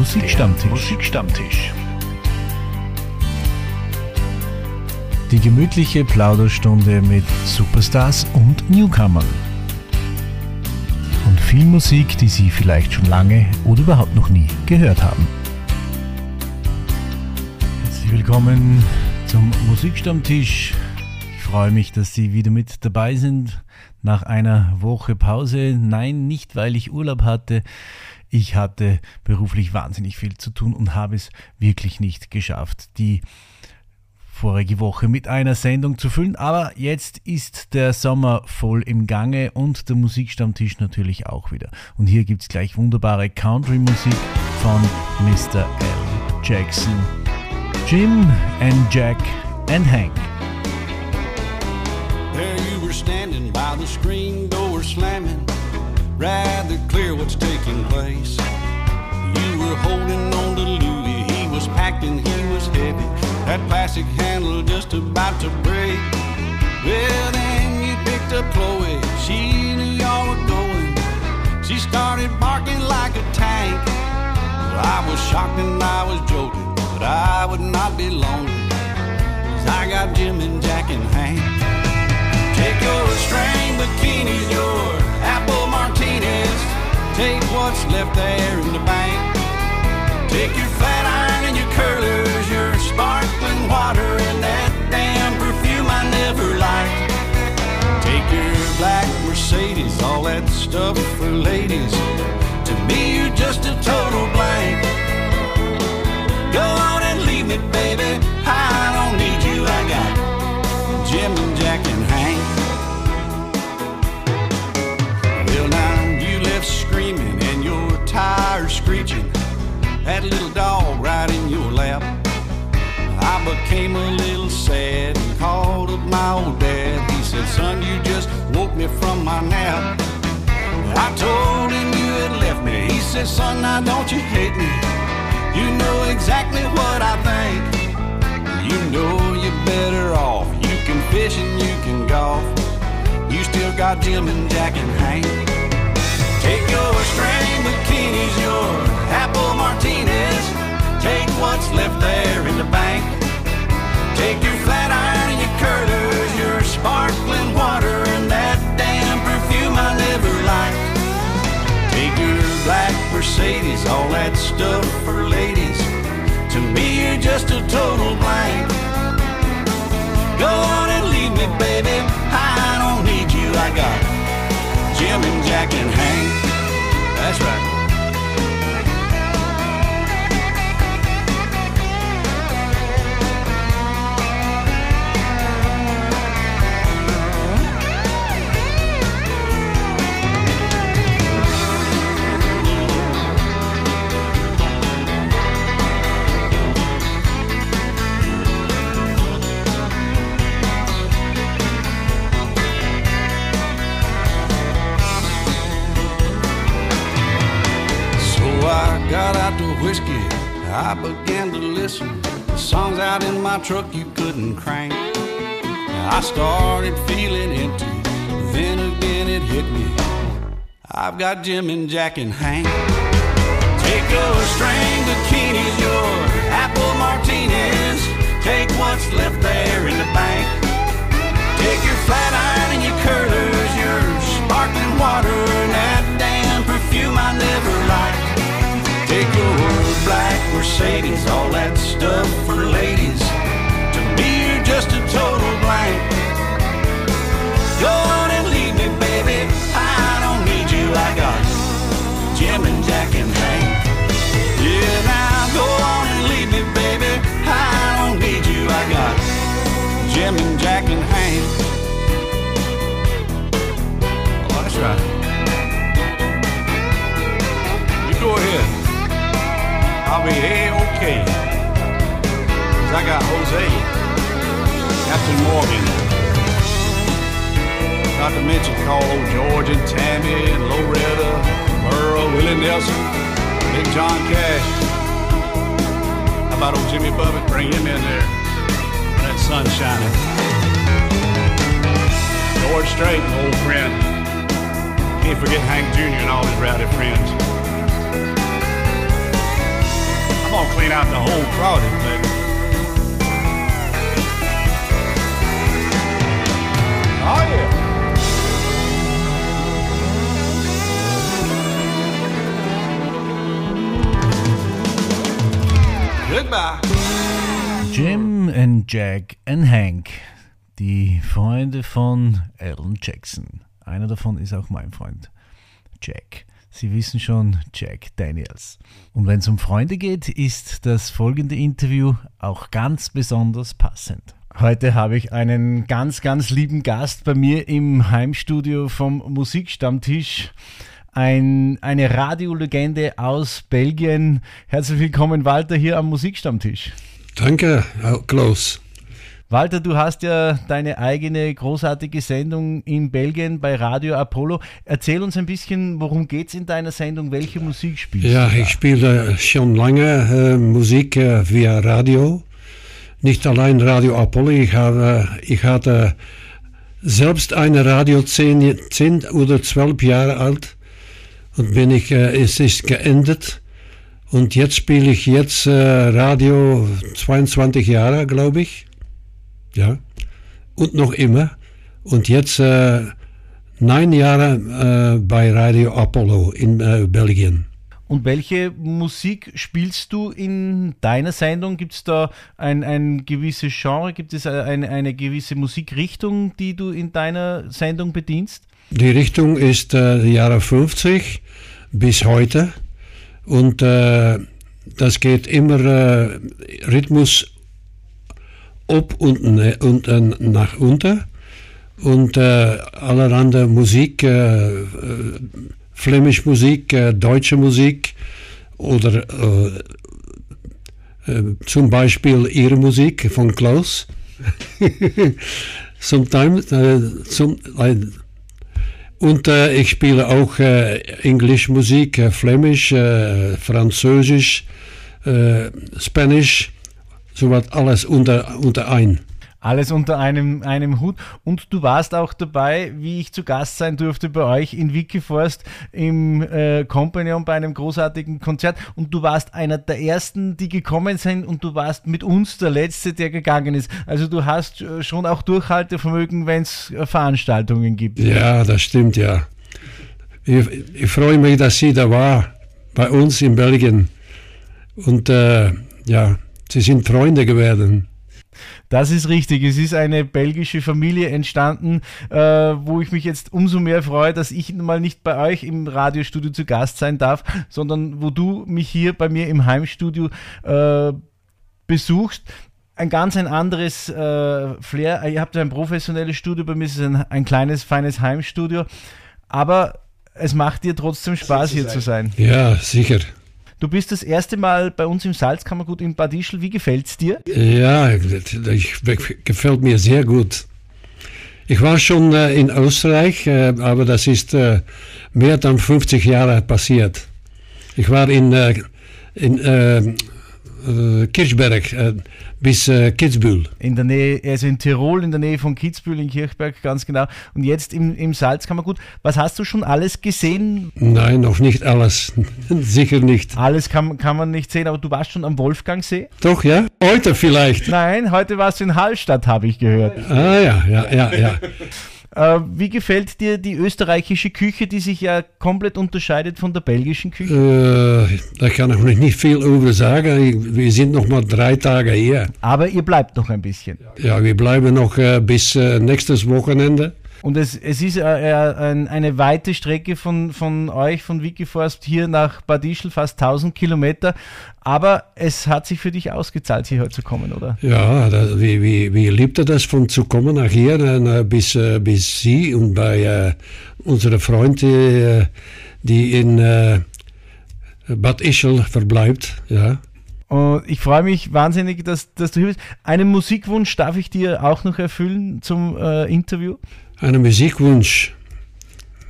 Musikstammtisch. Musikstammtisch. Die gemütliche Plauderstunde mit Superstars und Newcomern. Und viel Musik, die Sie vielleicht schon lange oder überhaupt noch nie gehört haben. Herzlich willkommen zum Musikstammtisch. Ich freue mich, dass Sie wieder mit dabei sind nach einer Woche Pause. Nein, nicht weil ich Urlaub hatte. Ich hatte beruflich wahnsinnig viel zu tun und habe es wirklich nicht geschafft, die vorige Woche mit einer Sendung zu füllen. Aber jetzt ist der Sommer voll im Gange und der Musikstammtisch natürlich auch wieder. Und hier gibt es gleich wunderbare Country-Musik von Mr. L. Jackson. Jim and Jack and Hank. There you were standing by the screen door slamming, rather clear what's taking place. You were holding on to Louis, he was packed and he was heavy. That plastic handle just about to break. Well, then you picked up Chloe, she knew y'all were going. She started barking like a tank. Well, I was shocked and I was joking, but I would not be lonely. Cause I got Jim and Jack and Hank. Take your string bikinis, your. Take what's left there in the bank. Take your flat iron and your curlers, your sparkling water, and that damn perfume I never liked. Take your black Mercedes, all that stuff for ladies. To me, you're just a total blank. Go on and leave me, baby. I don't need you. I got Jim and Jack and Hank. Became a little sad and called up my old dad. He said, Son, you just woke me from my nap. I told him you had left me. He said, Son, now don't you hate me. You know exactly what I think. You know you're better off. You can fish and you can golf. You still got Jim and Jack and Hank. Take your string bikinis, your apple martinis. Take what's left there in the bank. Take your flat iron and your curlers, your sparkling water, and that damn perfume I never liked. Take your black Mercedes, all that stuff for ladies. To me, you're just a total blank. Go on and leave me, baby. I don't need you. I got Jim and Jack and Hank. That's right. Got out the whiskey, I began to listen. The songs out in my truck you couldn't crank. I started feeling empty, then again it hit me. I've got Jim and Jack and Hank. Take your Mercedes, all that stuff for ladies. To me, you're just a total blank. Go on and leave me, baby. I don't need you. I got Jim and Jack and Hank. Yeah, now go on and leave me, baby. I don't need you. I got Jim and Jack and Hank. Oh, that's right. You go ahead. I'll be A-OK. Cause I got Jose, Captain Morgan. Not to mention call old George and Tammy and Loretta, Merle, Willie Nelson, Big John Cash. How about old Jimmy Buffett? Bring him in there. That sun shining. George Strait, old friend. Can't forget Hank Jr. and all his rowdy friends. Won't clean out the whole closet, but. Oh. Jim and Jack and Hank, die Freunde von Alan Jackson. Einer davon ist auch mein Freund, Jack. Sie wissen schon, Jack Daniels. Und wenn es um Freunde geht, ist das folgende Interview auch ganz besonders passend. Heute habe ich einen ganz, ganz lieben Gast bei mir im Heimstudio vom Musikstammtisch. Ein, eine Radiolegende aus Belgien. Herzlich willkommen, Walter, hier am Musikstammtisch. Danke, Klaus. Walter, du hast ja deine eigene großartige Sendung in Belgien bei Radio Apollo. Erzähl uns ein bisschen, worum geht es in deiner Sendung? Welche Musik spielst ja, du? Ja, ich spiele schon lange äh, Musik äh, via Radio. Nicht allein Radio Apollo. Ich, habe, ich hatte selbst eine Radio zehn, zehn oder zwölf Jahre alt und bin ich, äh, es ist geendet. Und jetzt spiele ich jetzt äh, Radio 22 Jahre, glaube ich. Ja. Und noch immer. Und jetzt äh, neun Jahre äh, bei Radio Apollo in äh, Belgien. Und welche Musik spielst du in deiner Sendung? Gibt es da ein, ein gewisses Genre? Gibt es eine, eine gewisse Musikrichtung, die du in deiner Sendung bedienst? Die Richtung ist äh, die Jahre 50 bis heute. Und äh, das geht immer äh, Rhythmus op und, und äh, nach unten. Und äh, allerhande Musik, äh, flämisch Musik, deutsche Musik oder zum Beispiel ihre Musik von Klaus. Sometimes, zum, und äh, ich spiele auch äh, Englisch Musik, äh, Flämisch, Französisch, Spanisch, sowas alles unter, unter ein. Alles unter einem, einem Hut. Und du warst auch dabei, wie ich zu Gast sein durfte bei euch in Wikiforst im äh, Companion bei einem großartigen Konzert. Und du warst einer der ersten, die gekommen sind und du warst mit uns der Letzte, der gegangen ist. Also du hast äh, schon auch Durchhaltevermögen, wenn es äh, Veranstaltungen gibt. Ja, das stimmt, ja. Ich, ich, freue mich, dass sie da war, bei uns in Belgien. Und äh, ja, sie sind Freunde geworden. Das ist richtig. Es ist eine belgische Familie entstanden, äh, wo ich mich jetzt umso mehr freue, dass ich mal nicht bei euch im Radiostudio zu Gast sein darf, sondern wo du mich hier bei mir im Heimstudio äh, besuchst ein ganz ein anderes äh, Flair. Ihr habt ein professionelles Studio, bei mir ist es ein, ein kleines, feines Heimstudio. Aber es macht dir trotzdem Spaß, hier zu sein. Ja, sicher. Du bist das erste Mal bei uns im Salzkammergut in Bad Ischl. Wie gefällt es dir? Ja, das gefällt mir sehr gut. Ich war schon äh, in Österreich, äh, aber das ist äh, mehr als 50 Jahre passiert. Ich war in, in äh, Kirchberg äh, bis äh, Kitzbühel. In der Nähe, also in Tirol, in der Nähe von Kitzbühel, in Kirchberg, ganz genau. Und jetzt im, im Salzkammergut. Was hast du schon alles gesehen? Nein, noch nicht alles. Sicher nicht. Alles kann, kann man nicht sehen, aber du warst schon am Wolfgangsee? Doch, ja? Heute vielleicht. Nein, heute warst du in Hallstatt, habe ich gehört. Ah ja, ja, ja, ja. Äh, wie gefällt dir die österreichische Küche, die sich ja komplett unterscheidet von der belgischen Küche? Äh, da kann ich nicht viel über sagen. Wir sind noch mal drei Tage hier. Aber ihr bleibt noch ein bisschen. Ja, wir bleiben noch äh, bis äh, nächstes Wochenende. Und es, es ist äh, ein, eine weite Strecke von, von euch, von Wikiforst, hier nach Bad Ischl, fast 1000 Kilometer. Aber es hat sich für dich ausgezahlt, hierher zu kommen, oder? Ja, das, wie, wie, wie liebte das, von zu kommen nach hier äh, bis, äh, bis Sie und bei äh, unseren Freunden, die in äh, Bad Ischl verbleibt. Ja. Und ich freue mich wahnsinnig, dass, dass du hier bist. Einen Musikwunsch darf ich dir auch noch erfüllen zum äh, Interview? Einen Musikwunsch.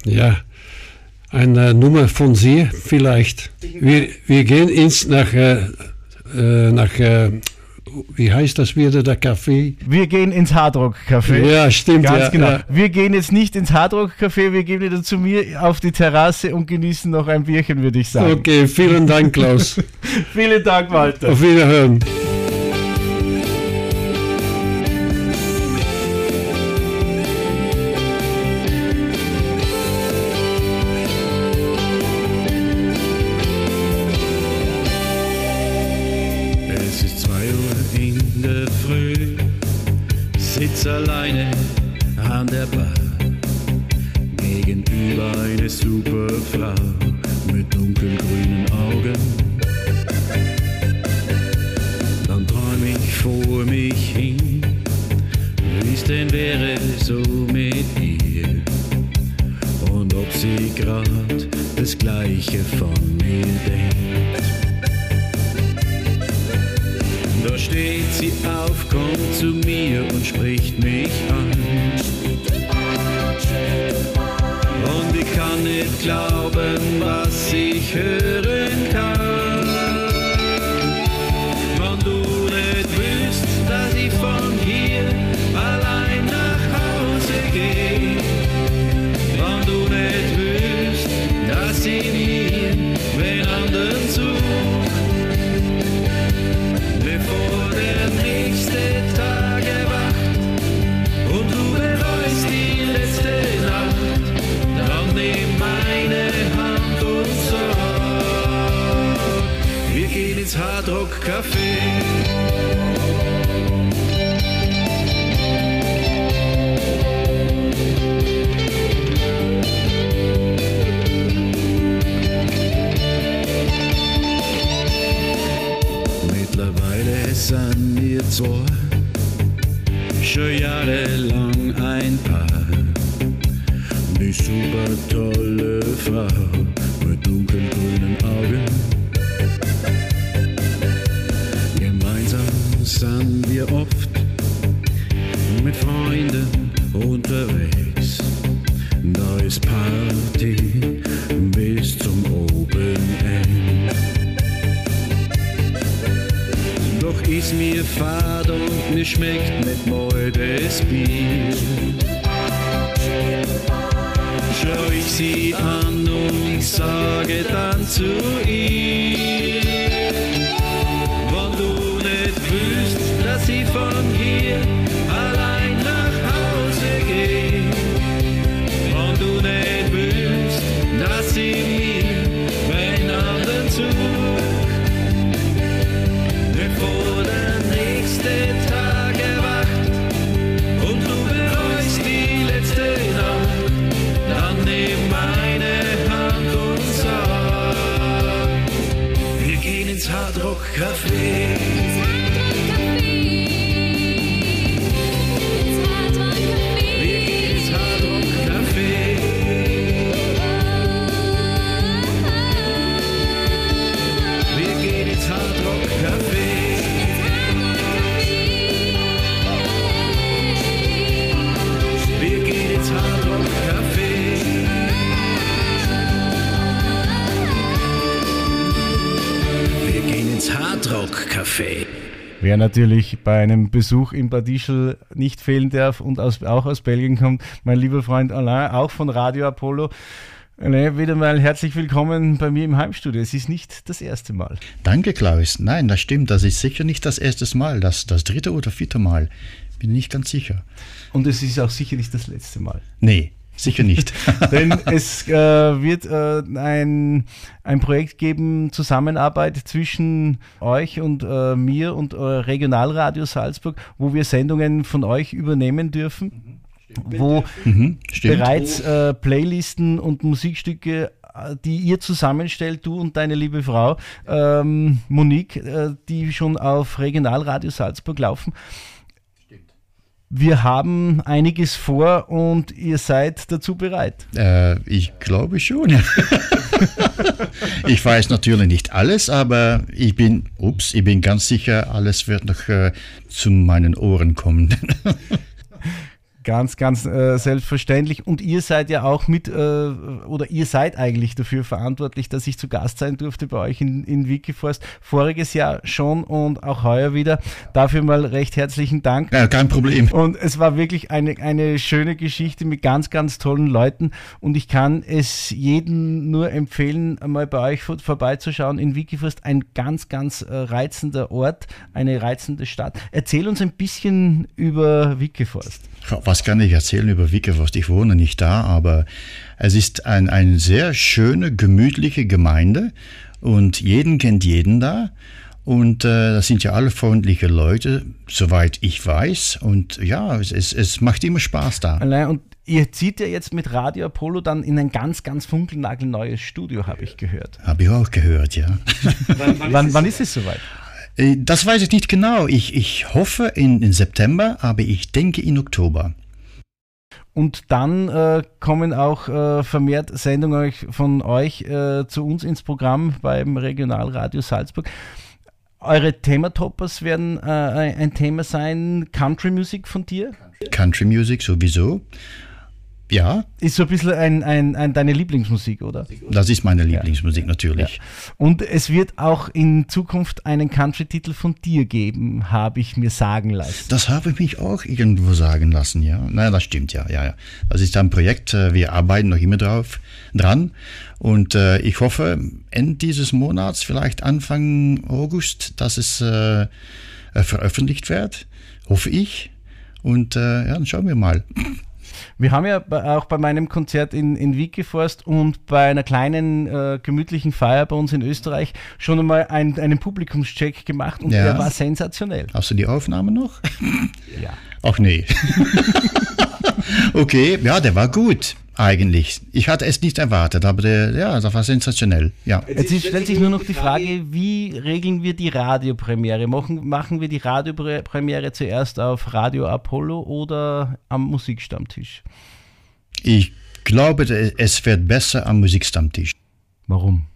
Ja, eine Nummer von Sie vielleicht. Wir, wir gehen ins nach, äh, nach äh, wie heißt das wieder, der Café? Wir gehen ins Hardrock Café. Ja, stimmt. Ganz ja, genau. Ja. Wir gehen jetzt nicht ins Hardrock Café, wir gehen wieder zu mir auf die Terrasse und genießen noch ein Bierchen, würde ich sagen. Okay, vielen Dank, Klaus. Vielen Dank, Walter. Auf Wiederhören. Wer natürlich bei einem Besuch in Bad Ischl nicht fehlen darf und aus, auch aus Belgien kommt, mein lieber Freund Alain, auch von Radio Apollo. Alain, wieder mal herzlich willkommen bei mir im Heimstudio. Es ist nicht das erste Mal. Danke, Klaus. Nein, das stimmt. Das ist sicher nicht das erste Mal. Das, das dritte oder vierte Mal. Bin nicht ganz sicher. Und es ist auch sicher nicht das letzte Mal. Nee, sicher nicht. Denn es äh, wird äh, ein, ein Projekt geben, Zusammenarbeit zwischen euch und äh, mir und äh, Regionalradio Salzburg, wo wir Sendungen von euch übernehmen dürfen. Wo mhm, stimmt. bereits äh, Playlisten und Musikstücke, äh, die ihr zusammenstellt, du und deine liebe Frau ähm, Monique, äh, die schon auf Regionalradio Salzburg laufen. Wir haben einiges vor und ihr seid dazu bereit. Äh, ich glaube schon. ich weiß natürlich nicht alles, aber ich bin, ups, ich bin ganz sicher, alles wird noch äh, zu meinen Ohren kommen. Ganz, ganz äh, selbstverständlich. Und ihr seid ja auch mit, äh, oder ihr seid eigentlich dafür verantwortlich, dass ich zu Gast sein durfte bei euch in, in Wikiforst. Voriges Jahr schon und auch heuer wieder. Dafür mal recht herzlichen Dank. Ja, kein Problem. Und es war wirklich eine, eine schöne Geschichte mit ganz, ganz tollen Leuten. Und ich kann es jedem nur empfehlen, mal bei euch vor, vorbeizuschauen in Wikiforst. Ein ganz, ganz äh, reizender Ort, eine reizende Stadt. Erzähl uns ein bisschen über Wikiforst. Was kann ich erzählen über Wikiforst? Ich wohne nicht da, aber es ist ein, eine sehr schöne, gemütliche Gemeinde und jeden kennt jeden da. Und äh, das sind ja alle freundliche Leute, soweit ich weiß. Und ja, es, es, es macht immer Spaß da. Allein und ihr zieht ja jetzt mit Radio Apollo dann in ein ganz, ganz funkelnagelneues Studio, habe ich gehört. Habe ich auch gehört, ja. wann, wann, wann ist es soweit? Äh, Das weiß ich nicht genau. Ich, ich hoffe in, in September, aber ich denke in Oktober. Und dann äh, kommen auch äh, vermehrt Sendungen von euch äh, zu uns ins Programm beim Regionalradio Salzburg. Eure Thematoppers werden äh, ein Thema sein, Country Music von dir? Country Music sowieso. Ja, Ist so ein bisschen ein, ein, ein, deine Lieblingsmusik, oder? das ist meine Lieblingsmusik natürlich. Und es wird auch in Zukunft einen Country-Titel von dir geben, habe ich mir sagen lassen. Das habe ich mich auch irgendwo sagen lassen, ja. Naja, das stimmt, ja, ja, ja. Das ist ein Projekt, äh, wir arbeiten noch immer drauf, dran. Und äh, ich hoffe, Ende dieses Monats, vielleicht Anfang August, dass es äh, veröffentlicht wird. Hoffe ich. Und äh, ja, dann schauen wir mal. Wir haben ja auch bei meinem Konzert in, in Wikiforst und bei einer kleinen äh, gemütlichen Feier bei uns in Österreich schon einmal ein, einen Publikumscheck gemacht und Ja. der war sensationell. Hast du die Aufnahme noch? Ja. Ach nee. okay, ja, der war gut, eigentlich. Ich hatte es nicht erwartet, aber der, ja, das war sensationell. Ja. Jetzt ist, stellt sich nur noch die Frage, wie regeln wir die Radiopremiere? Machen, machen wir die Radiopremiere zuerst auf Radio Apollo oder am Musikstammtisch? Ich glaube, es wird besser am Musikstammtisch. Warum?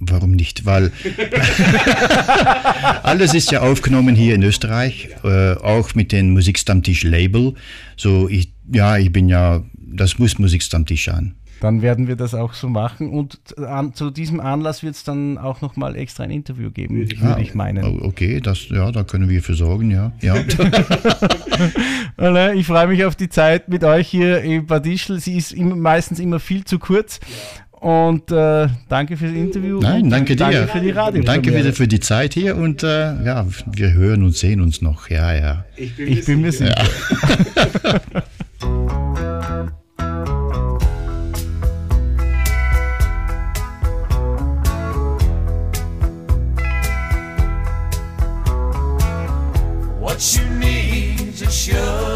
Warum nicht? Weil alles ist ja aufgenommen hier in Österreich, äh, auch mit dem Musikstammtisch-Label. So, ich, ja, ich bin ja, das muss Musikstammtisch sein. Dann werden wir das auch so machen und an, zu diesem Anlass wird es dann auch nochmal extra ein Interview geben, würde ich meinen. Oh, Okay, das, ja, da können wir für sorgen, ja. ja. Ich freue mich auf die Zeit mit euch hier in Bad Ischl. Sie ist immer, meistens immer viel zu kurz. Und äh, danke fürs Interview. Nein, danke dir. Danke für die Radio. Danke wieder für die Zeit hier und äh, ja, wir hören und sehen uns noch. Ja, ja. Ich bin mir sicher. show.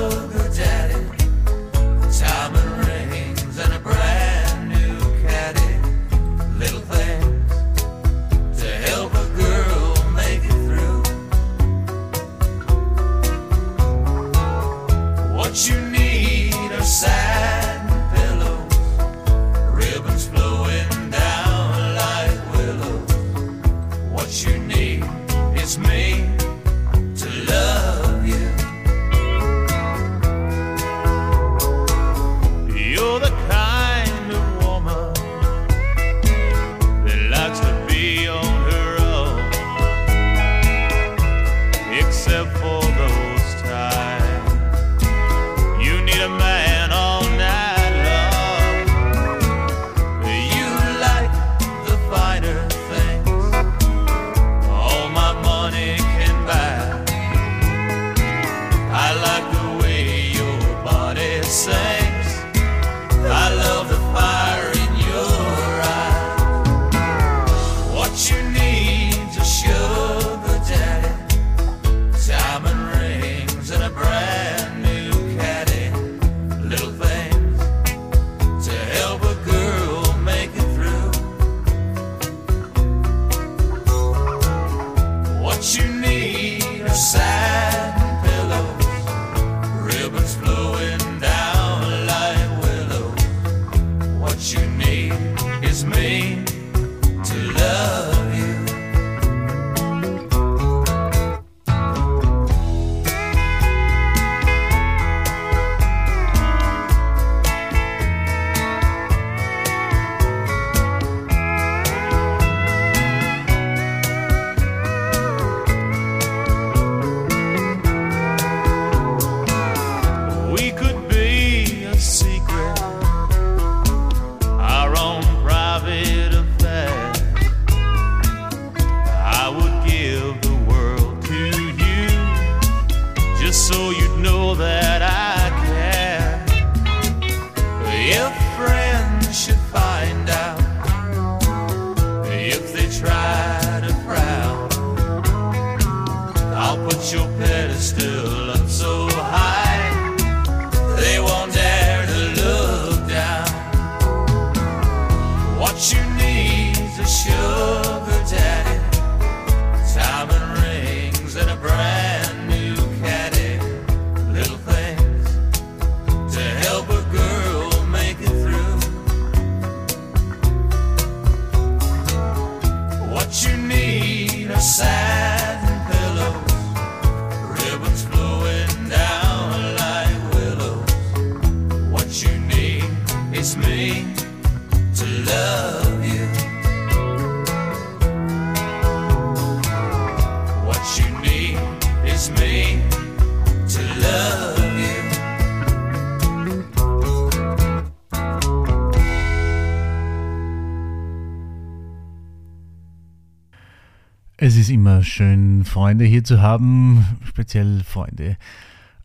Schön, Freunde hier zu haben, speziell Freunde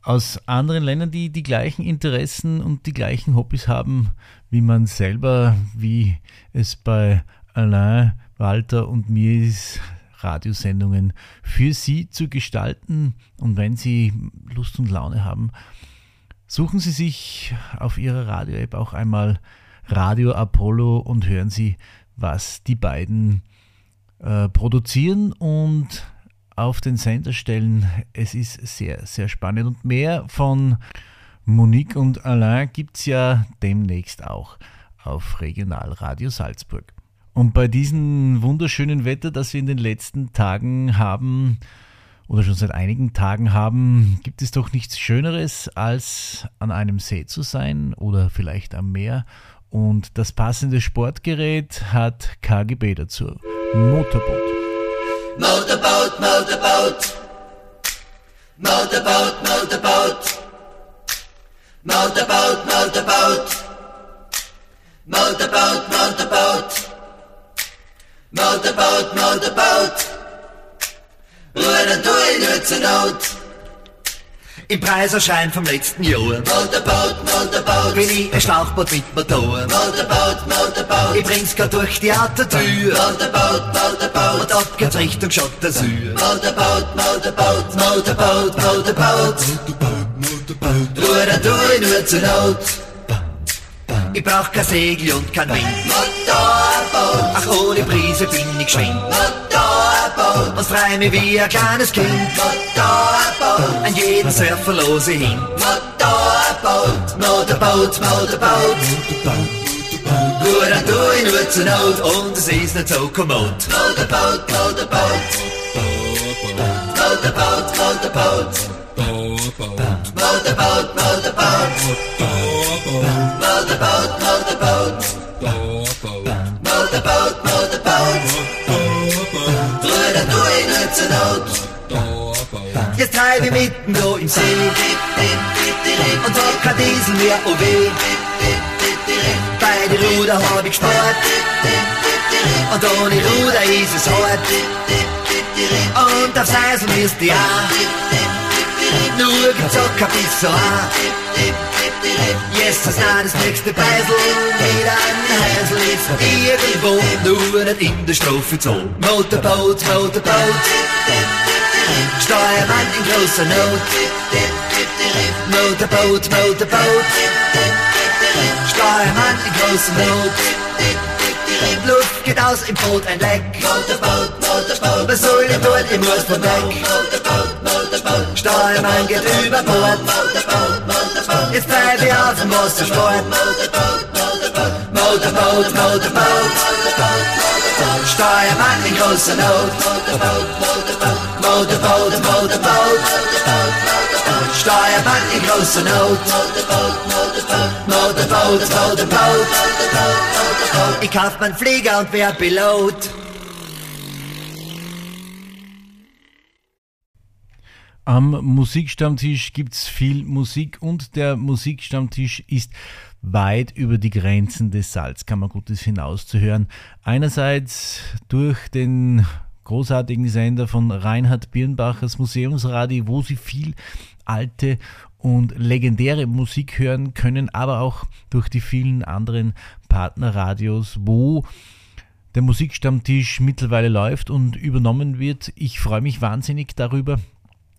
aus anderen Ländern, die die gleichen Interessen und die gleichen Hobbys haben wie man selber, wie es bei Alain, Walter und mir ist, Radiosendungen für Sie zu gestalten. Und wenn Sie Lust und Laune haben, suchen Sie sich auf Ihrer Radio-App auch einmal Radio Apollo und hören Sie, was die beiden äh, produzieren und auf den Sender stellen. Es ist sehr, sehr spannend. Und mehr von Monique und Alain gibt es ja demnächst auch auf Regionalradio Salzburg. Und bei diesem wunderschönen Wetter, das wir in den letzten Tagen haben, oder schon seit einigen Tagen haben, gibt es doch nichts Schöneres, als an einem See zu sein oder vielleicht am Meer. Und das passende Sportgerät hat KGB dazu. Motorboot. Motorboat, motorboat. Motorboat, motorboat. Motorboat, motorboat. Motorboat, motorboat. Motorboat, motorboat. Ruder du in nur zur Not. Im Preiserschein vom letzten Jahr Motorboat, motorboat. bin ich ein Schlauchboot mit Motor. Motorboat, motorboat. Ich bring's grad durch die Autotür Motorboat, motorboat. und ab geht's Richtung Schottersür. Motorboat, motorboat. Motorboat, motorboat. Ruder du in nur zur Not. Ich brauch kein Segel und kein Wind. Motorboat, Ach, ohne Brise bin ich geschwind. motorboat. Und frei mich wie ein kleines Kind. Motorboat, An jeden Surfer lose hin. Motorboat, Motorboat, Motorboat. Ruder du in nur zur Not und es ist nicht so kommod. Motorboat, Motorboat. Motorboat, Motorboat. Motorboat, Motorboat. Motorboat, Motorboat. Motorboat, Motorboat. Bruder, du in nur zur Not. Jetzt treib ich mitten da im See und hab kein Diesel mehr, oh weh. Beide Ruder hab ich gespart und ohne Ruder ist es hart. Und auf Seisel ist ja nur gezockt bis so an. Jetzt ist nah das nächste Beisel, wieder ein Häsel ist irgendwo, nur nicht in der Strophe Zone. Motorboot, Motorboot, Steuermann in großer Not. Motorboot, Motorboot, Steuermann in großer Not. Luft geht aus im Boot ein Leck. Motorboat, Motorboat. Was soll ich tun? Ich muss von weg. Motorboat, Motorboat. Steuermann geht über Bord. Motorboat. Jetzt treib ich auf dem Wassersport. Motorboat, Motorboat. Motorboot, Motorboot. Steuermann in großer Not. Motorboot, Motorboot. Steuermann in großer Not. Motorboot, Motorboot. Ich kauf mein Flieger und wer Pilot. Am Musikstammtisch gibt es viel Musik und der Musikstammtisch ist weit über die Grenzen des Salzkammergutes hinauszuhören. Einerseits durch den großartigen Sender von Reinhard Birnbachers Museumsradio, wo Sie viel alte und legendäre Musik hören können, aber auch durch die vielen anderen Partnerradios, wo der Musikstammtisch mittlerweile läuft und übernommen wird. Ich freue mich wahnsinnig darüber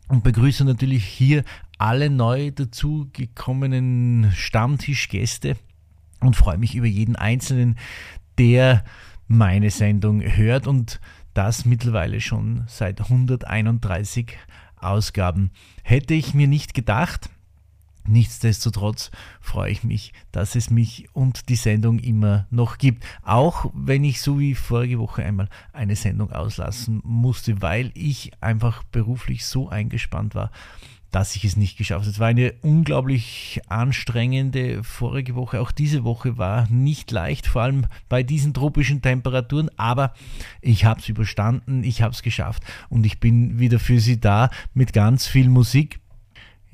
und begrüße natürlich hier alle neu dazugekommenen Stammtischgäste und freue mich über jeden einzelnen, der meine Sendung hört und das mittlerweile schon seit 131 Ausgaben. Hätte ich mir nicht gedacht. Nichtsdestotrotz freue ich mich, dass es mich und die Sendung immer noch gibt. Auch wenn ich so wie vorige Woche einmal eine Sendung auslassen musste, weil ich einfach beruflich so eingespannt war, dass ich es nicht geschafft habe. Es war eine unglaublich anstrengende vorige Woche. Auch diese Woche war nicht leicht, vor allem bei diesen tropischen Temperaturen. Aber ich habe es überstanden, ich habe es geschafft und ich bin wieder für Sie da mit ganz viel Musik.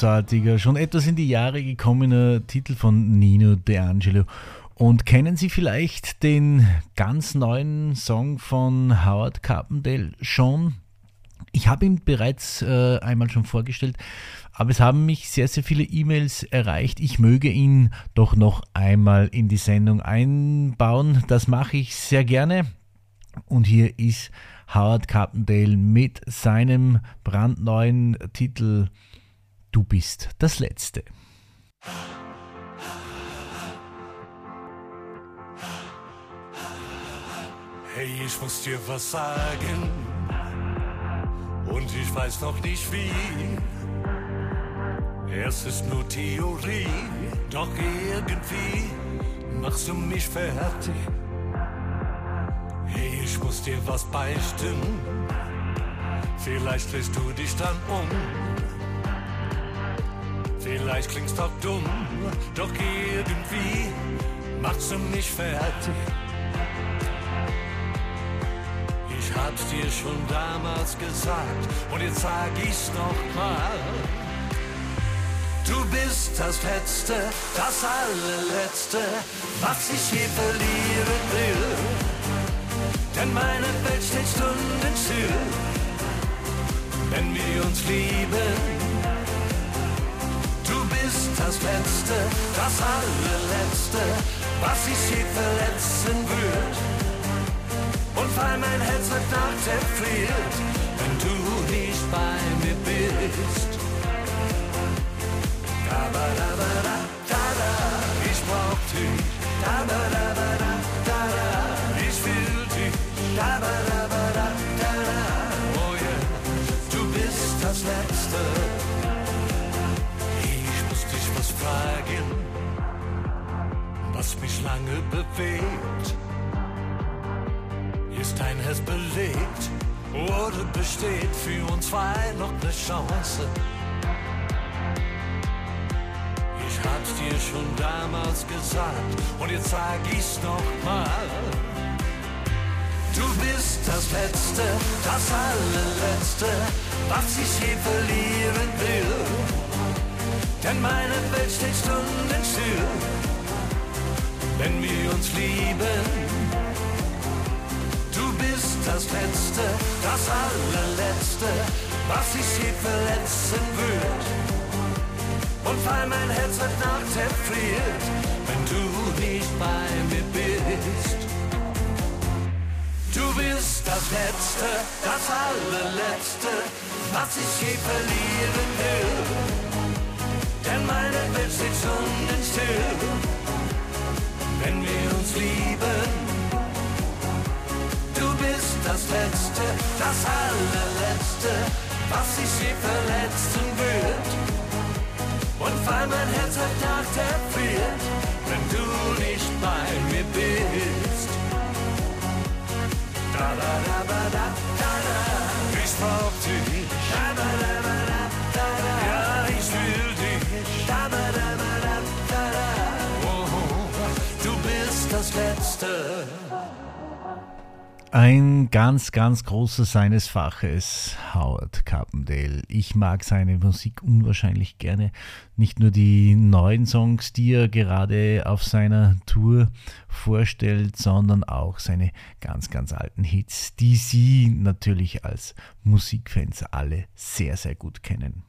großartiger, schon etwas in die Jahre gekommener Titel von Nino De Angelo. Und kennen Sie vielleicht den ganz neuen Song von Howard Carpendale schon? Ich habe ihn bereits äh, einmal schon vorgestellt, aber es haben mich sehr, sehr viele E-Mails erreicht. Ich möge ihn doch noch einmal in die Sendung einbauen. Das mache ich sehr gerne. Und hier ist Howard Carpendale mit seinem brandneuen Titel Du bist das Letzte. Hey, ich muss dir was sagen. Und ich weiß noch nicht wie. Es ist nur Theorie, doch irgendwie machst du mich fertig. Hey, ich muss dir was beichten. Vielleicht drehst du dich dann um. Vielleicht klingst doch dumm, doch irgendwie macht's mich fertig. Ich hab's dir schon damals gesagt und jetzt sag ich's noch mal. Du bist das Letzte, das allerletzte, was ich je verlieren will. Denn meine Welt steht stundenstill, wenn wir uns lieben. Du bist das Letzte, das allerletzte, was ich je verletzen würd. Und weil mein Herz heute Nacht erfriert, wenn du nicht bei mir bist. Da ba da ba da da da, ich brauch dich. Da ba da ba da da da, ich will dich. Da ba da ba da da da, oh yeah, du bist das Letzte. Lange bewegt. Ist dein Herz belegt oder besteht für uns zwei noch eine Chance? Ich hab's dir schon damals gesagt und jetzt sag ich's noch mal. Du bist das Letzte, das allerletzte, was ich je verlieren will. Denn meine Welt steht stundenstill, wenn wir uns lieben. Du bist das Letzte, das allerletzte, was ich je verletzen würd. Und weil mein Herz heute Nacht erfriert, wenn du nicht bei mir bist. Du bist das Letzte, das allerletzte, was ich je verlieren will. Denn meine Welt steht stundenstill, wenn wir uns lieben. Du bist das Letzte, das allerletzte, was ich je verletzen würd. Und weil mein Herz heute Nacht erfriert, wenn du nicht bei mir bist. Da da da ba da da da, ich brauch dich. Da da ba da da das Letzte. Ein ganz, ganz großer seines Faches, Howard Carpendale. Ich mag seine Musik unwahrscheinlich gerne. Nicht nur die neuen Songs, die er gerade auf seiner Tour vorstellt, sondern auch seine ganz, ganz alten Hits, die Sie natürlich als Musikfans alle sehr, sehr gut kennen.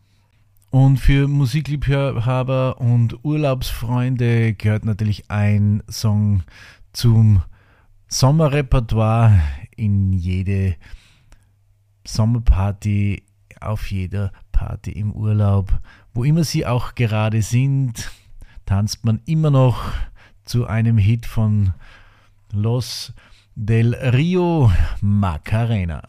Und für Musikliebhaber und Urlaubsfreunde gehört natürlich ein Song zum Sommerrepertoire in jede Sommerparty, auf jeder Party im Urlaub, wo immer sie auch gerade sind, tanzt man immer noch zu einem Hit von Los del Rio Macarena.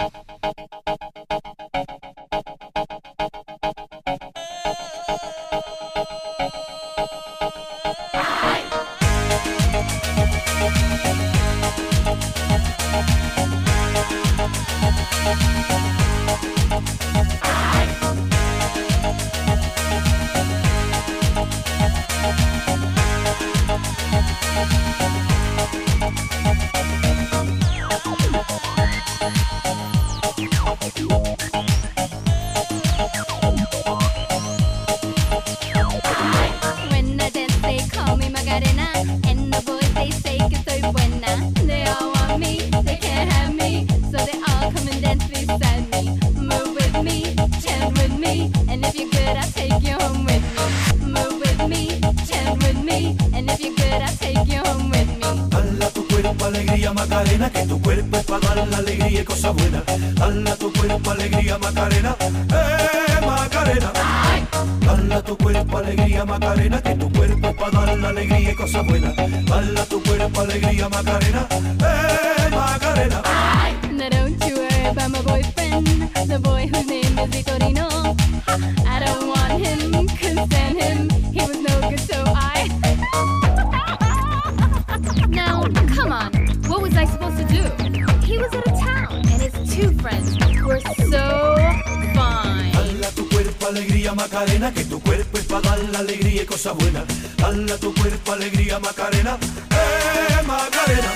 Macarena, que tu cuerpo es para dar la alegría y cosas buenas. Dale a tu cuerpo alegría Macarena, eh Macarena.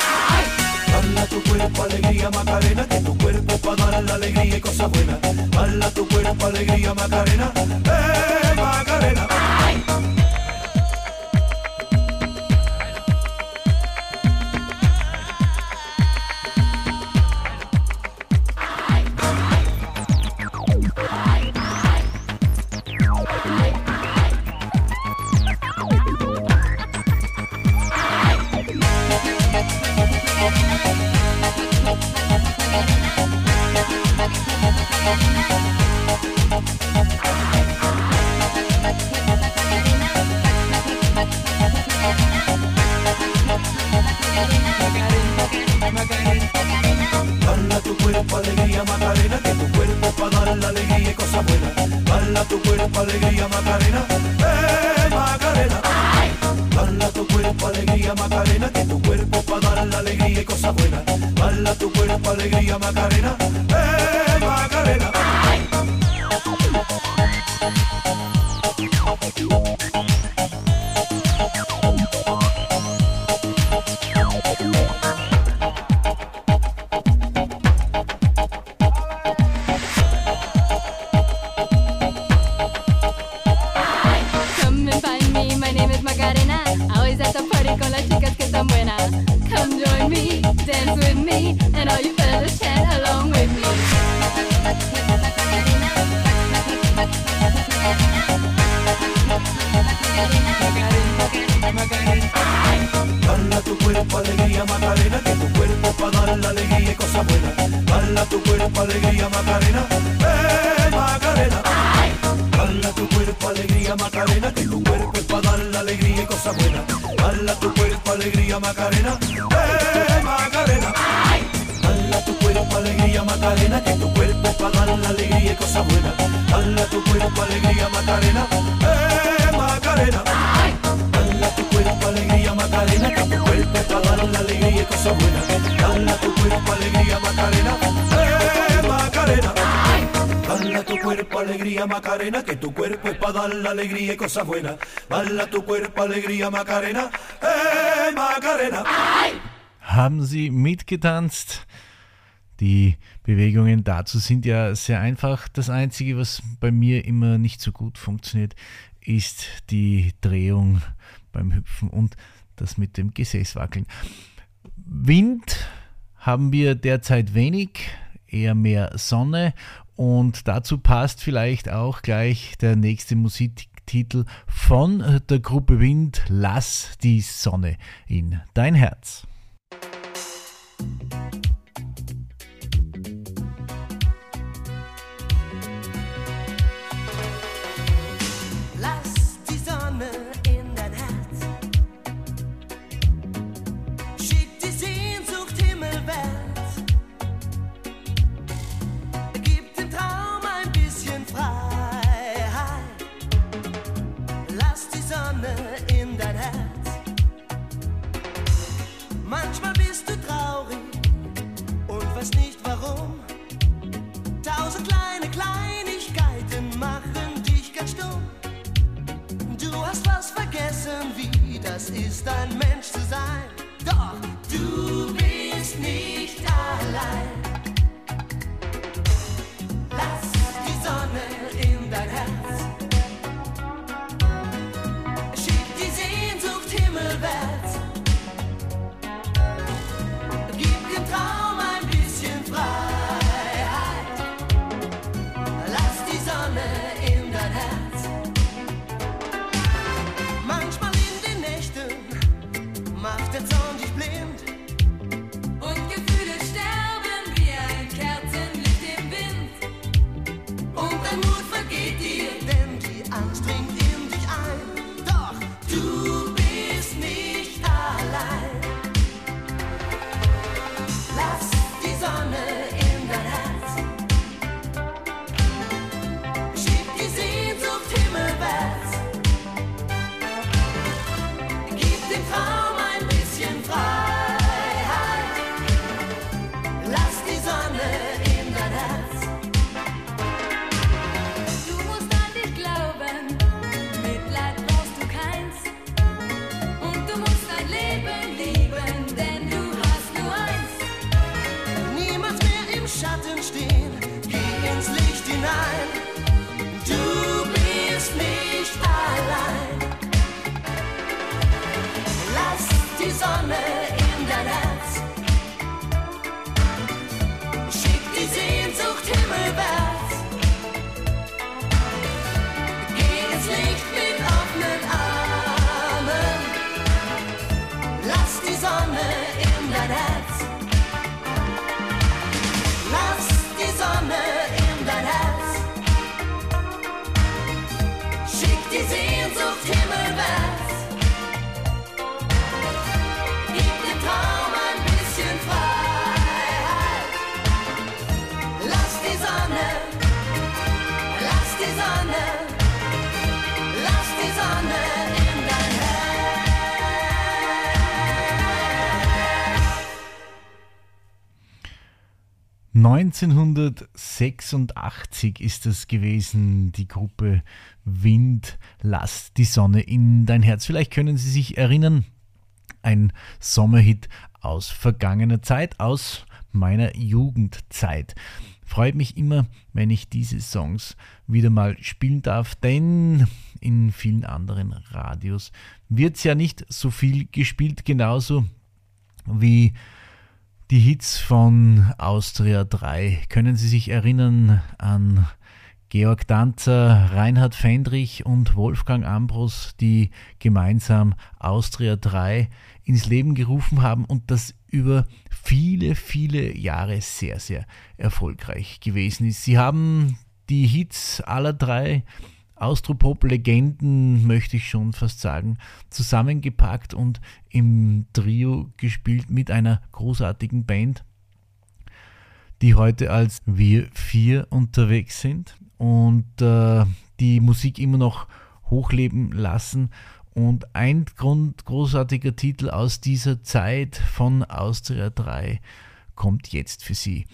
Dale a tu cuerpo alegría Macarena, que tu cuerpo es para dar la alegría y cosas buenas. Dale a tu cuerpo alegría Macarena, eh Macarena. Dale Macarena, eh Macarena. Dale a tu cuerpo alegría Macarena, que tu cuerpo para dar la alegría y cosas buenas. Dale a tu cuerpo alegría Macarena, eh Macarena. Dale a tu cuerpo alegría Macarena, que tu cuerpo para dar la alegría y cosas buenas. Dale a tu cuerpo alegría Macarena, eh Macarena. Dale a tu cuerpo alegría Macarena, que tu cuerpo es para dar la alegría y cosas buenas. Dale a tu cuerpo alegría Macarena, eh Macarena. Haben Sie mitgetanzt? Die Bewegungen dazu sind ja sehr einfach. Das Einzige, was bei mir immer nicht so gut funktioniert, ist die Drehung beim Hüpfen und das mit dem Gesäßwackeln. Wind haben wir derzeit wenig, eher mehr Sonne und dazu passt vielleicht auch gleich der nächste Musiktitel von der Gruppe Wind, Lass die Sonne in dein Herz. Ist, ein Mensch 1986 ist es gewesen, die Gruppe Wind, lass die Sonne in dein Herz. Vielleicht können Sie sich erinnern, ein Sommerhit aus vergangener Zeit, aus meiner Jugendzeit. Freut mich immer, wenn ich diese Songs wieder mal spielen darf, denn in vielen anderen Radios wird es ja nicht so viel gespielt, genauso wie die Hits von Austria 3. Können Sie sich erinnern an Georg Danzer, Reinhard Fendrich und Wolfgang Ambros, die gemeinsam Austria 3 ins Leben gerufen haben und das über viele, viele Jahre sehr, sehr erfolgreich gewesen ist. Sie haben die Hits aller drei Austropop-Legenden, möchte ich schon fast sagen, zusammengepackt und im Trio gespielt mit einer großartigen Band, die heute als Wir Vier unterwegs sind und äh, die Musik immer noch hochleben lassen. Und ein Grund, großartiger Titel aus dieser Zeit von Austria 3 kommt jetzt für Sie.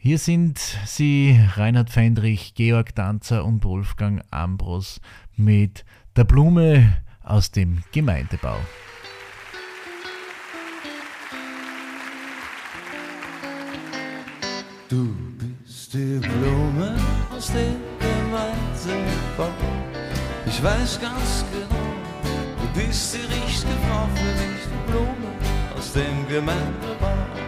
Hier sind sie, Reinhard Fendrich, Georg Danzer und Wolfgang Ambros mit der Blume aus dem Gemeindebau. Du bist die Blume aus dem Gemeindebau. Ich weiß ganz genau, du bist die richtige Frau für mich, die Blume aus dem Gemeindebau.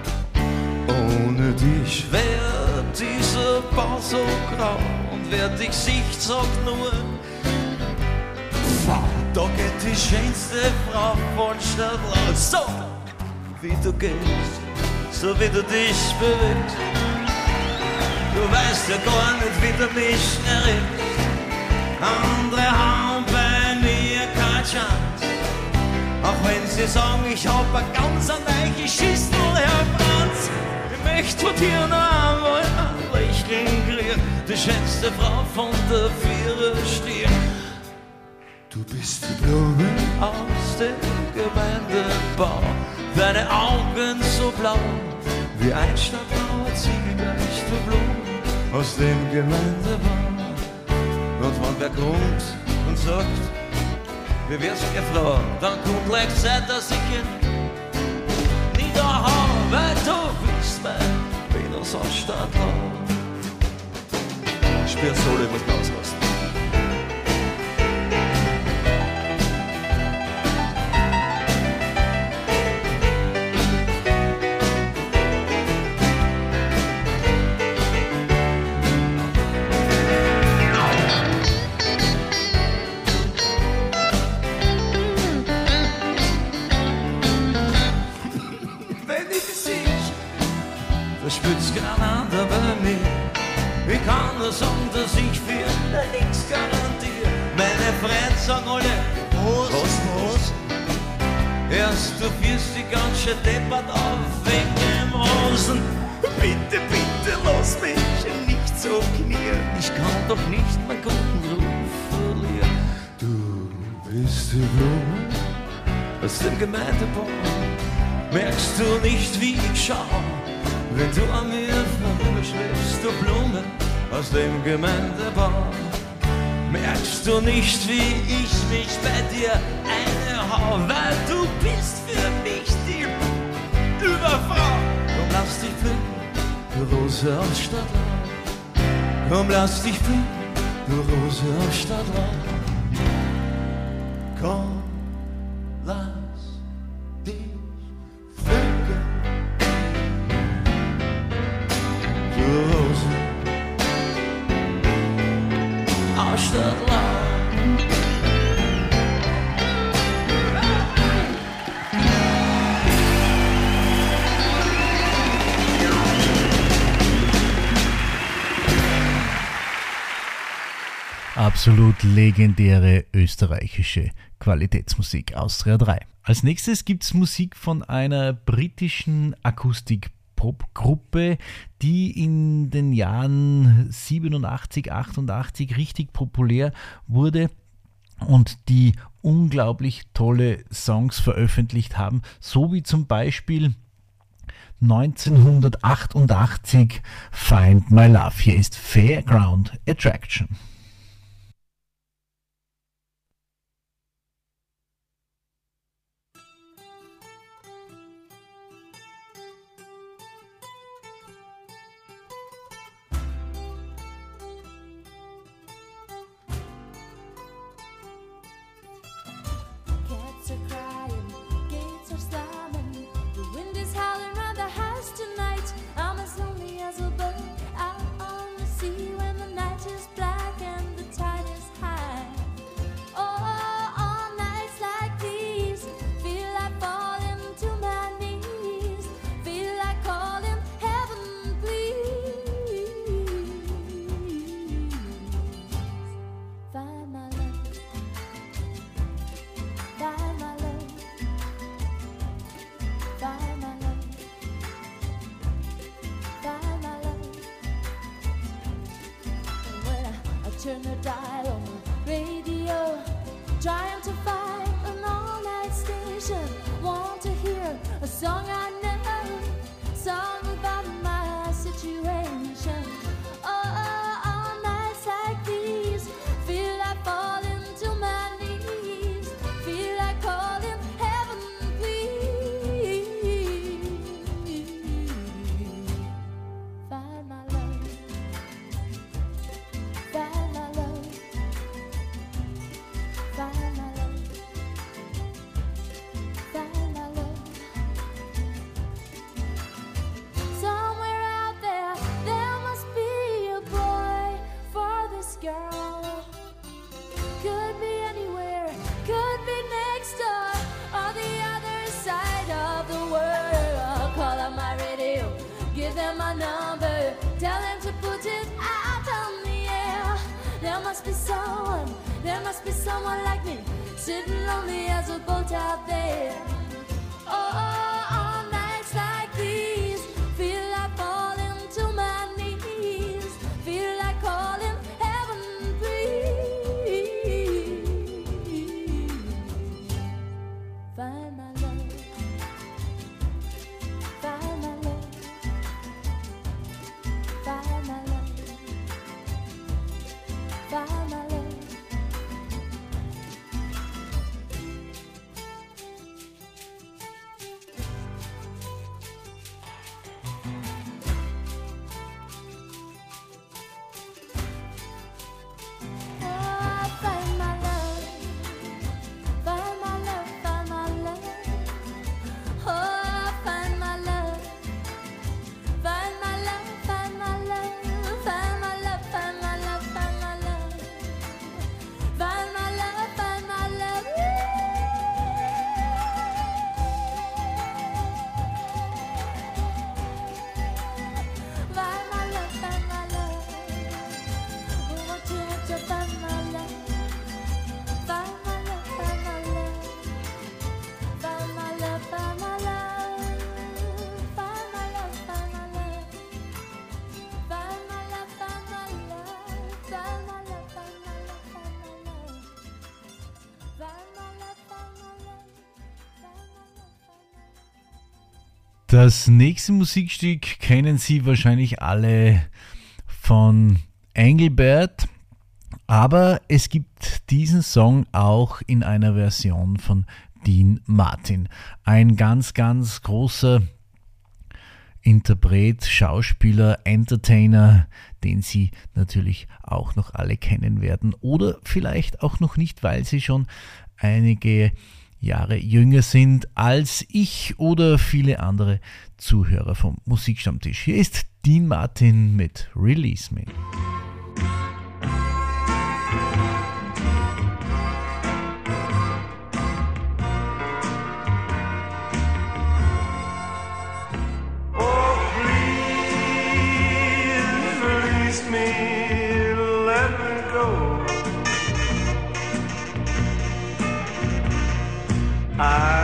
Ohne dich wäre dieser Bau so grau und wer dich sieht, sagt nur, da geht die schönste Frau von Stadt raus. So, wie du gehst, so wie du dich bewegst. Du weißt ja gar nicht, wie du mich erregst. Andere haben bei mir keine Chance. Auch wenn sie sagen, ich hab ein ganz ein weiches Schüssel, Herr Franz. Möchte von dir noch einmal ein Lächeln kriegen. Die schönste Frau von der Vierer Stier. Du bist die Blume aus dem Gemeindebau. Deine Augen so blau wie ein Stadtmauer ziegelgleich die Blume aus dem Gemeindebau. Und wenn wer kommt und sagt, wie wär's gefragt, dann kommt gleich Zeit, dass ich ihn niederhau, weil du bist mein Venus aus Stadtlau. Spür Solo, ich muss Merkst du nicht, wie ich schau, wenn du an mir vorbeischläfst, du Blume aus dem Gemeindebau? Merkst du nicht, wie ich mich bei dir einhau, weil du bist für mich die Überfrau? Komm, lass dich pflücken, du Rose aus Stadtlau. Komm, lass dich pflücken, du Rose aus Stadtlau. Komm. legendäre österreichische Qualitätsmusik Austria 3. Als nächstes gibt es Musik von einer britischen Akustik-Pop-Gruppe, die in den Jahren 87, 88 richtig populär wurde und die unglaublich tolle Songs veröffentlicht haben, so wie zum Beispiel 1988 Find My Love. Hier ist Fairground Attraction. someone. There must be someone like me, sitting lonely as a boat out there. Das nächste Musikstück kennen Sie wahrscheinlich alle von Engelbert, aber es gibt diesen Song auch in einer Version von Dean Martin. Ein ganz, ganz großer Interpret, Schauspieler, Entertainer, den Sie natürlich auch noch alle kennen werden oder vielleicht auch noch nicht, weil Sie schon einige Jahre jünger sind als ich oder viele andere Zuhörer vom Musikstammtisch. Hier ist Dean Martin mit Release Me. I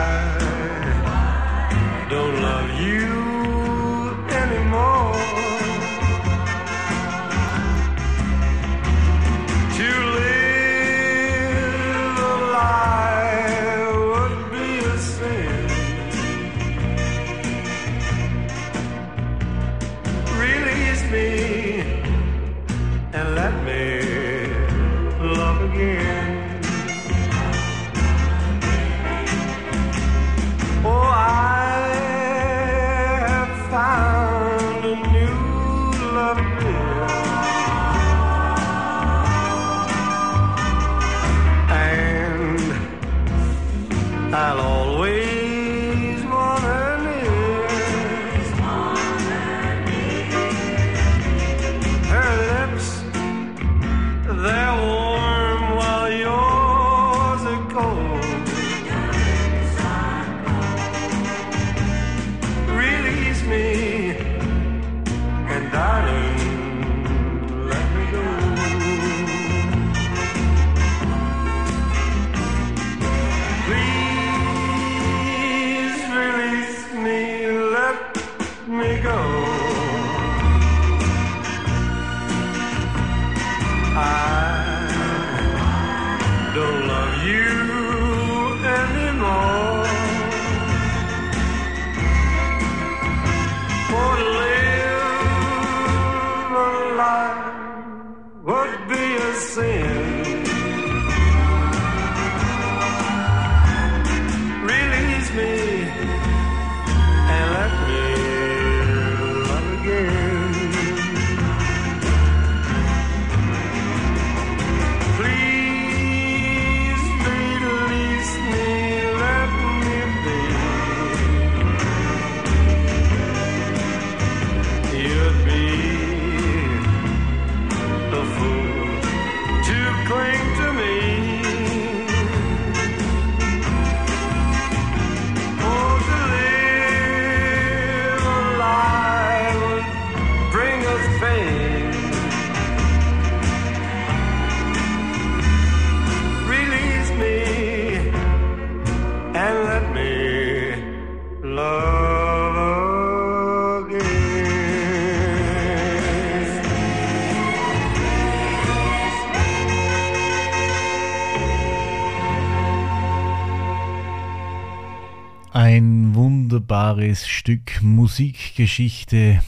Ein wunderbares Stück Musikgeschichte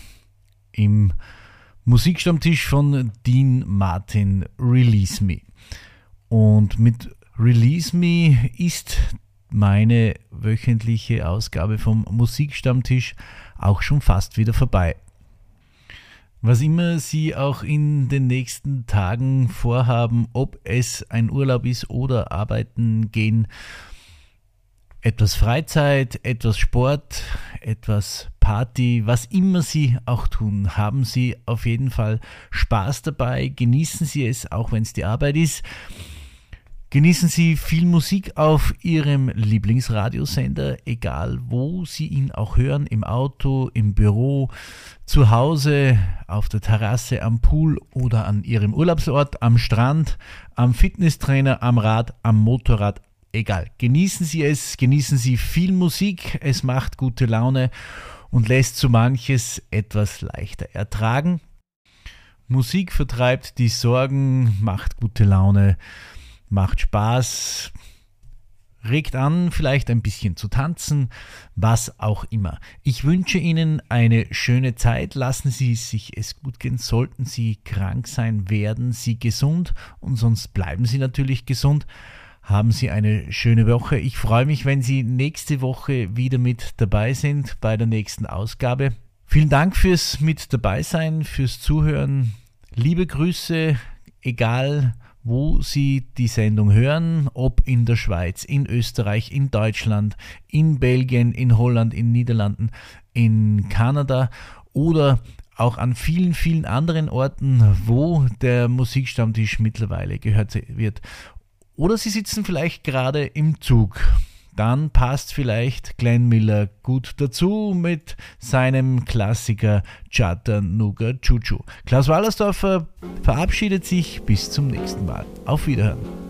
im Musikstammtisch von Dean Martin Release Me. Und mit Release Me ist meine wöchentliche Ausgabe vom Musikstammtisch auch schon fast wieder vorbei. Was immer Sie auch in den nächsten Tagen vorhaben, ob es ein Urlaub ist oder arbeiten gehen, etwas Freizeit, etwas Sport, etwas Party, was immer Sie auch tun, haben Sie auf jeden Fall Spaß dabei, genießen Sie es, auch wenn es die Arbeit ist. Genießen Sie viel Musik auf Ihrem Lieblingsradiosender, egal wo Sie ihn auch hören, im Auto, im Büro, zu Hause, auf der Terrasse, am Pool oder an Ihrem Urlaubsort, am Strand, am Fitnesstrainer, am Rad, am Motorrad, egal. Genießen Sie es, genießen Sie viel Musik, es macht gute Laune und lässt so manches etwas leichter ertragen. Musik vertreibt die Sorgen, macht gute Laune, macht Spaß, regt an, vielleicht ein bisschen zu tanzen, was auch immer. Ich wünsche Ihnen eine schöne Zeit, lassen Sie sich es gut gehen, sollten Sie krank sein, werden Sie gesund und sonst bleiben Sie natürlich gesund. Haben Sie eine schöne Woche. Ich freue mich, wenn Sie nächste Woche wieder mit dabei sind bei der nächsten Ausgabe Vielen Dank fürs mit dabei sein, fürs Zuhören. Liebe Grüße, egal wo Sie die Sendung hören, ob in der Schweiz, in Österreich, in Deutschland, in Belgien, in Holland, in Niederlanden, in Kanada oder auch an vielen, vielen anderen Orten, wo der Musikstammtisch mittlerweile gehört wird. Oder Sie sitzen vielleicht gerade im Zug. Dann passt vielleicht Glenn Miller gut dazu mit seinem Klassiker Chattanooga Choo. Klaus Wallersdorfer verabschiedet sich bis zum nächsten Mal. Auf Wiederhören.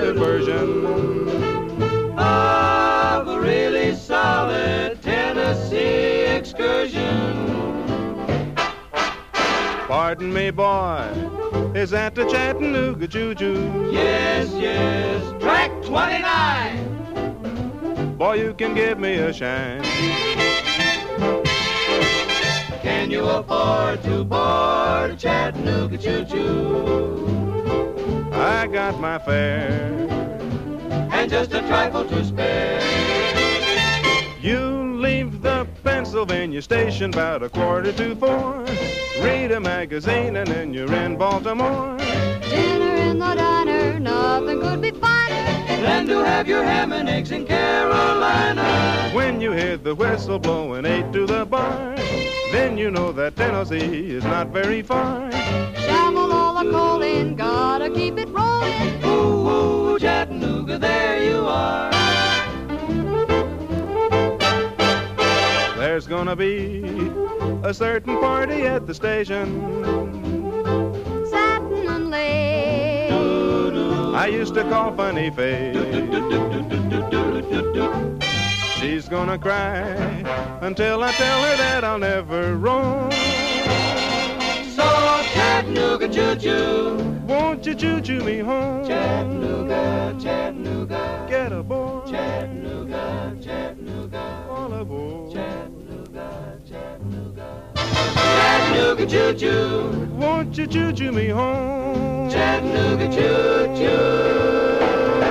Version. Of a really solid Tennessee excursion. Pardon me, boy, is that the Chattanooga Choo? Yes, yes, track 29. Boy, you can give me a shine. Can you afford to board got my fare. And just a trifle to spare. You leave the Pennsylvania station about a quarter to four. Read a magazine and then you're in Baltimore. Dinner in the diner, nothing could be finer. Than to have your ham and eggs in Carolina. When you hear the whistle blowing eight to the bar, then you know that Tennessee is not very far. Shovel coal in, gotta keep it rolling. Ooh, ooh, Chattanooga, there you are. There's gonna be a certain party at the station. Satin and lace. I used to call Funny Face. She's gonna cry until I tell her that I'll never roam. Chattanooga choo choo. Won't you choo choo me home? Chattanooga, Chattanooga. Get aboard. Chattanooga, Chattanooga. All aboard. Chattanooga, Chattanooga. Chattanooga choo choo. Won't you choo choo me home? Chattanooga choo choo.